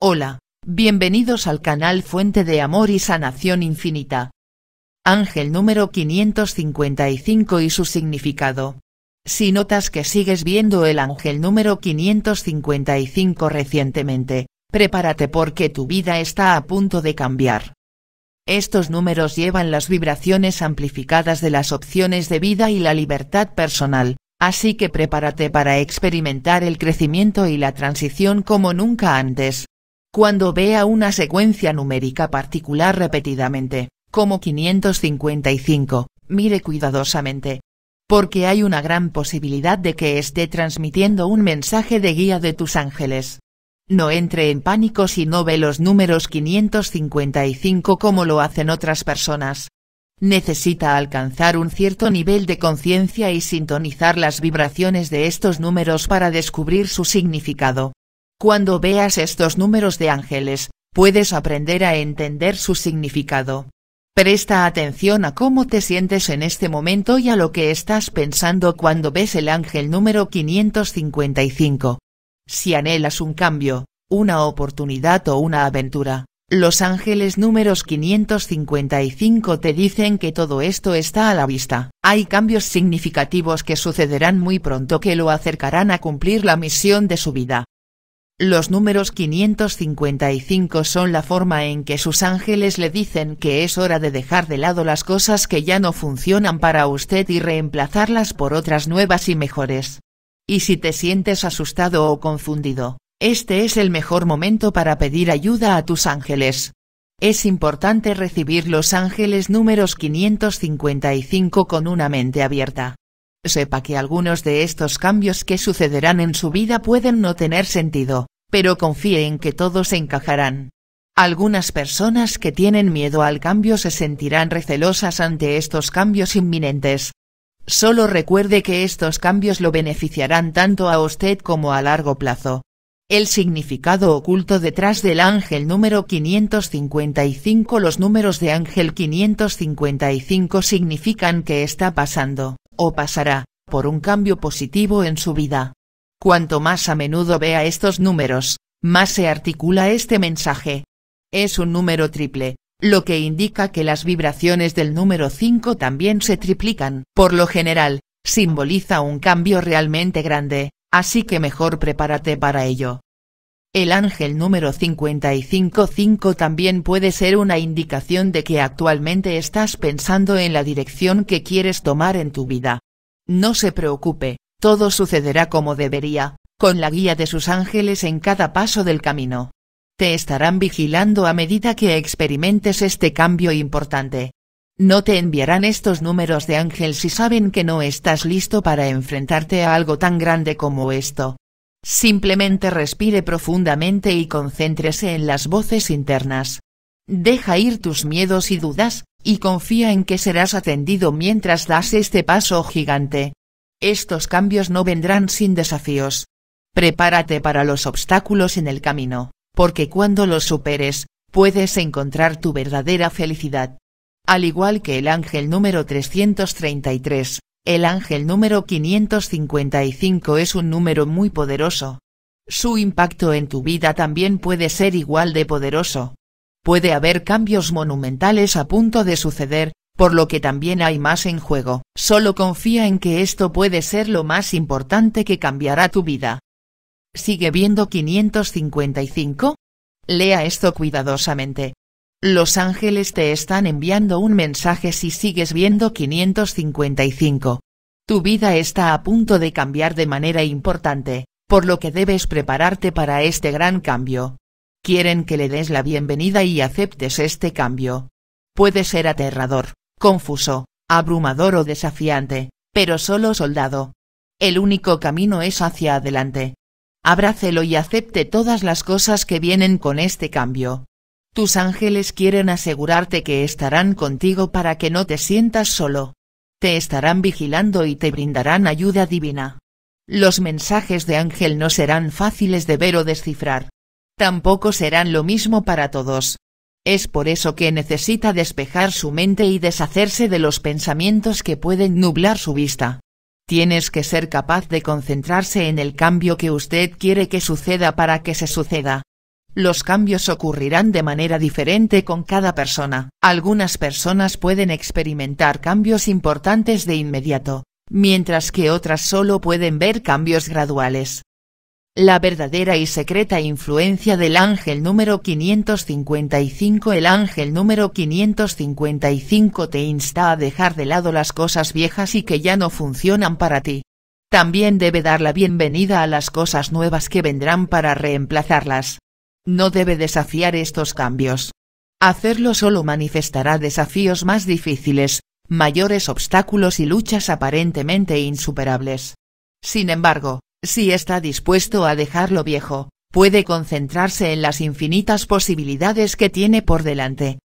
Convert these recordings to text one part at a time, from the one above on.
Hola, bienvenidos al canal Fuente de Amor y Sanación Infinita. Ángel número 555 y su significado. Si notas que sigues viendo el ángel número 555 recientemente, prepárate porque tu vida está a punto de cambiar. Estos números llevan las vibraciones amplificadas de las opciones de vida y la libertad personal, así que prepárate para experimentar el crecimiento y la transición como nunca antes. Cuando vea una secuencia numérica particular repetidamente, como 555, mire cuidadosamente. Porque hay una gran posibilidad de que esté transmitiendo un mensaje de guía de tus ángeles. No entre en pánico si no ve los números 555 como lo hacen otras personas. Necesita alcanzar un cierto nivel de conciencia y sintonizar las vibraciones de estos números para descubrir su significado. Cuando veas estos números de ángeles, puedes aprender a entender su significado. Presta atención a cómo te sientes en este momento y a lo que estás pensando cuando ves el ángel número 555. Si anhelas un cambio, una oportunidad o una aventura, los ángeles números 555 te dicen que todo esto está a la vista. Hay cambios significativos que sucederán muy pronto que lo acercarán a cumplir la misión de su vida. Los números 555 son la forma en que sus ángeles le dicen que es hora de dejar de lado las cosas que ya no funcionan para usted y reemplazarlas por otras nuevas y mejores. Y si te sientes asustado o confundido, este es el mejor momento para pedir ayuda a tus ángeles. Es importante recibir los ángeles números 555 con una mente abierta. Sepa que algunos de estos cambios que sucederán en su vida pueden no tener sentido, pero confíe en que todos encajarán. Algunas personas que tienen miedo al cambio se sentirán recelosas ante estos cambios inminentes, Solo recuerde que estos cambios lo beneficiarán tanto a usted como a largo plazo. El significado oculto detrás del ángel número 555 Los números de ángel 555 significan que está pasando, o pasará, por un cambio positivo en su vida. Cuanto más a menudo vea estos números, más se articula este mensaje. Es un número triple, lo que indica que las vibraciones del número 5 también se triplican. Por lo general, simboliza un cambio realmente grande, así que mejor prepárate para ello. El ángel número 555 también puede ser una indicación de que actualmente estás pensando en la dirección que quieres tomar en tu vida. No se preocupe, todo sucederá como debería, con la guía de sus ángeles en cada paso del camino te estarán vigilando a medida que experimentes este cambio importante. No te enviarán estos números de ángel si saben que no estás listo para enfrentarte a algo tan grande como esto. Simplemente respire profundamente y concéntrese en las voces internas. Deja ir tus miedos y dudas, y confía en que serás atendido mientras das este paso gigante. Estos cambios no vendrán sin desafíos. Prepárate para los obstáculos en el camino porque cuando los superes, puedes encontrar tu verdadera felicidad. Al igual que el ángel número 333, el ángel número 555 es un número muy poderoso. Su impacto en tu vida también puede ser igual de poderoso. Puede haber cambios monumentales a punto de suceder, por lo que también hay más en juego. Solo confía en que esto puede ser lo más importante que cambiará tu vida. ¿Sigue viendo 555? Lea esto cuidadosamente. Los ángeles te están enviando un mensaje si sigues viendo 555. Tu vida está a punto de cambiar de manera importante, por lo que debes prepararte para este gran cambio. Quieren que le des la bienvenida y aceptes este cambio. Puede ser aterrador, confuso, abrumador o desafiante, pero solo soldado. El único camino es hacia adelante, abrácelo y acepte todas las cosas que vienen con este cambio. Tus ángeles quieren asegurarte que estarán contigo para que no te sientas solo. Te estarán vigilando y te brindarán ayuda divina. Los mensajes de ángel no serán fáciles de ver o descifrar. Tampoco serán lo mismo para todos. Es por eso que necesita despejar su mente y deshacerse de los pensamientos que pueden nublar su vista. Tienes que ser capaz de concentrarse en el cambio que usted quiere que suceda para que se suceda. Los cambios ocurrirán de manera diferente con cada persona. Algunas personas pueden experimentar cambios importantes de inmediato, mientras que otras solo pueden ver cambios graduales. La verdadera y secreta influencia del ángel número 555 El ángel número 555 te insta a dejar de lado las cosas viejas y que ya no funcionan para ti. También debe dar la bienvenida a las cosas nuevas que vendrán para reemplazarlas. No debe desafiar estos cambios. Hacerlo solo manifestará desafíos más difíciles, mayores obstáculos y luchas aparentemente insuperables. Sin embargo, si está dispuesto a dejar lo viejo, puede concentrarse en las infinitas posibilidades que tiene por delante.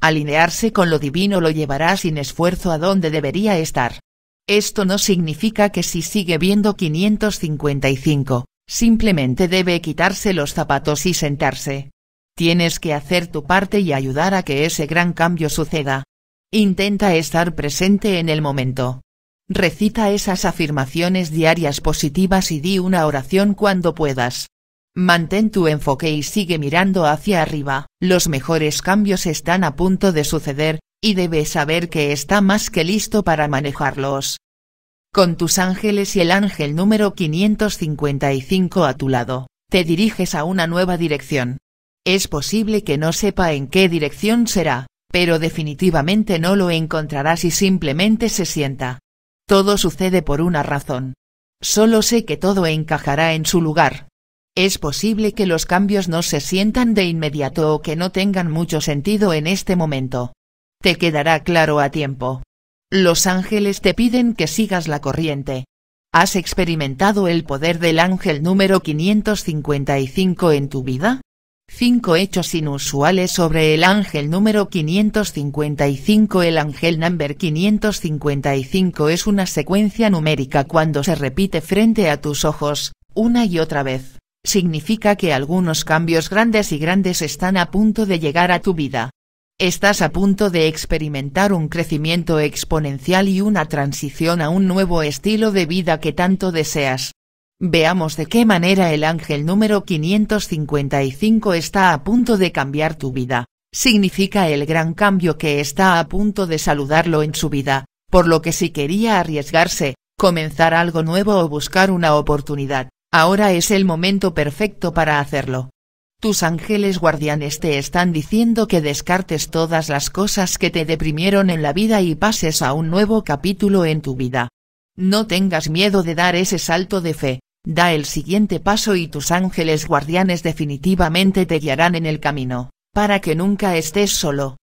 Alinearse con lo divino lo llevará sin esfuerzo a donde debería estar. Esto no significa que si sigue viendo 555, simplemente debe quitarse los zapatos y sentarse. Tienes que hacer tu parte y ayudar a que ese gran cambio suceda. Intenta estar presente en el momento. Recita esas afirmaciones diarias positivas y di una oración cuando puedas. Mantén tu enfoque y sigue mirando hacia arriba. Los mejores cambios están a punto de suceder, y debes saber que está más que listo para manejarlos. Con tus ángeles y el ángel número 555 a tu lado, te diriges a una nueva dirección. Es posible que no sepa en qué dirección será, pero definitivamente no lo encontrará si simplemente se sienta. Todo sucede por una razón. Solo sé que todo encajará en su lugar. Es posible que los cambios no se sientan de inmediato o que no tengan mucho sentido en este momento. Te quedará claro a tiempo. Los ángeles te piden que sigas la corriente. ¿Has experimentado el poder del ángel número 555 en tu vida? 5 hechos inusuales sobre el ángel número 555 El ángel number 555 es una secuencia numérica cuando se repite frente a tus ojos, una y otra vez. Significa que algunos cambios grandes y grandes están a punto de llegar a tu vida. Estás a punto de experimentar un crecimiento exponencial y una transición a un nuevo estilo de vida que tanto deseas. Veamos de qué manera el ángel número 555 está a punto de cambiar tu vida. Significa el gran cambio que está a punto de saludarlo en su vida, por lo que si quería arriesgarse, comenzar algo nuevo o buscar una oportunidad, ahora es el momento perfecto para hacerlo. Tus ángeles guardianes te están diciendo que descartes todas las cosas que te deprimieron en la vida y pases a un nuevo capítulo en tu vida. No tengas miedo de dar ese salto de fe, Da el siguiente paso y tus ángeles guardianes definitivamente te guiarán en el camino, para que nunca estés solo.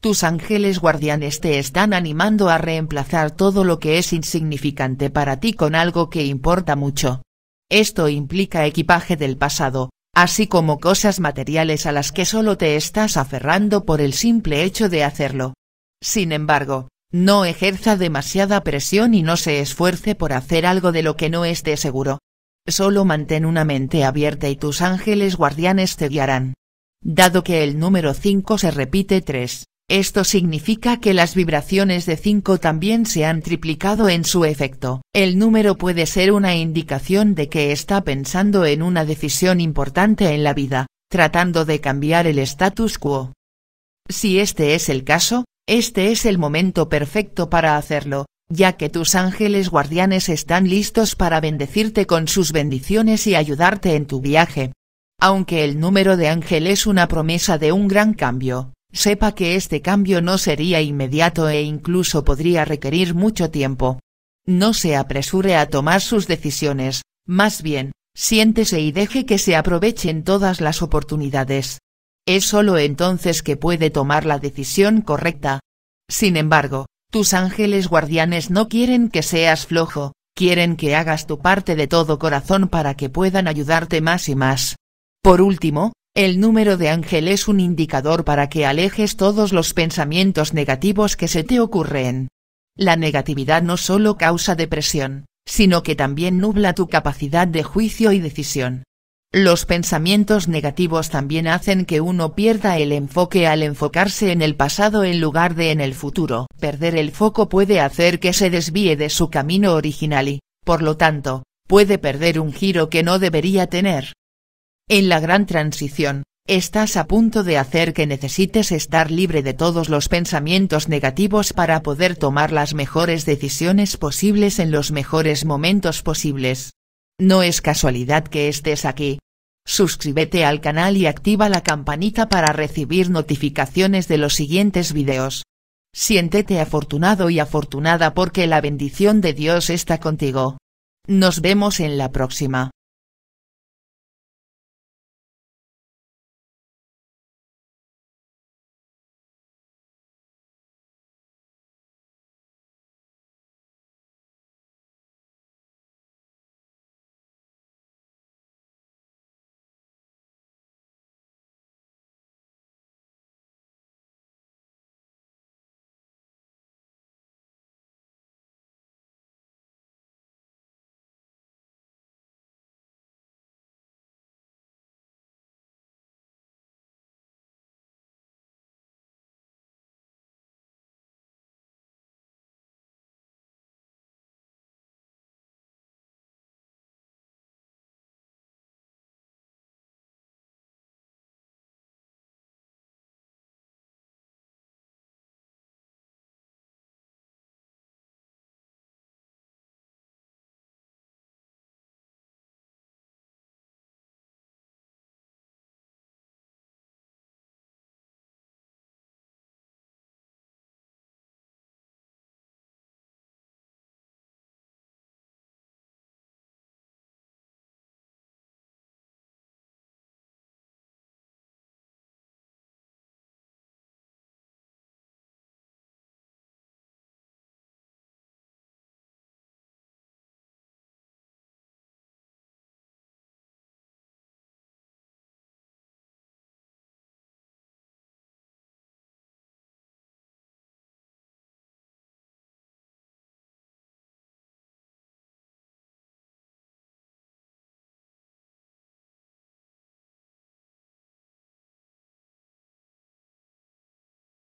Tus ángeles guardianes te están animando a reemplazar todo lo que es insignificante para ti con algo que importa mucho. Esto implica equipaje del pasado, así como cosas materiales a las que solo te estás aferrando por el simple hecho de hacerlo. Sin embargo, no ejerza demasiada presión y no se esfuerce por hacer algo de lo que no esté seguro. Solo mantén una mente abierta y tus ángeles guardianes te guiarán. Dado que el número 5 se repite 3, esto significa que las vibraciones de 5 también se han triplicado en su efecto. El número puede ser una indicación de que está pensando en una decisión importante en la vida, tratando de cambiar el status quo. Si este es el caso, este es el momento perfecto para hacerlo, ya que tus ángeles guardianes están listos para bendecirte con sus bendiciones y ayudarte en tu viaje. Aunque el número de ángel es una promesa de un gran cambio, sepa que este cambio no sería inmediato e incluso podría requerir mucho tiempo. No se apresure a tomar sus decisiones, más bien, siéntese y deje que se aprovechen todas las oportunidades. Es solo entonces que puede tomar la decisión correcta. Sin embargo, tus ángeles guardianes no quieren que seas flojo, quieren que hagas tu parte de todo corazón para que puedan ayudarte más y más. Por último, el número de ángel es un indicador para que alejes todos los pensamientos negativos que se te ocurren. La negatividad no solo causa depresión, sino que también nubla tu capacidad de juicio y decisión. Los pensamientos negativos también hacen que uno pierda el enfoque al enfocarse en el pasado en lugar de en el futuro. Perder el foco puede hacer que se desvíe de su camino original y, por lo tanto, puede perder un giro que no debería tener. En la gran transición, Estás a punto de hacer que necesites estar libre de todos los pensamientos negativos para poder tomar las mejores decisiones posibles en los mejores momentos posibles. No es casualidad que estés aquí. Suscríbete al canal y activa la campanita para recibir notificaciones de los siguientes videos. Siéntete afortunado y afortunada porque la bendición de Dios está contigo. Nos vemos en la próxima.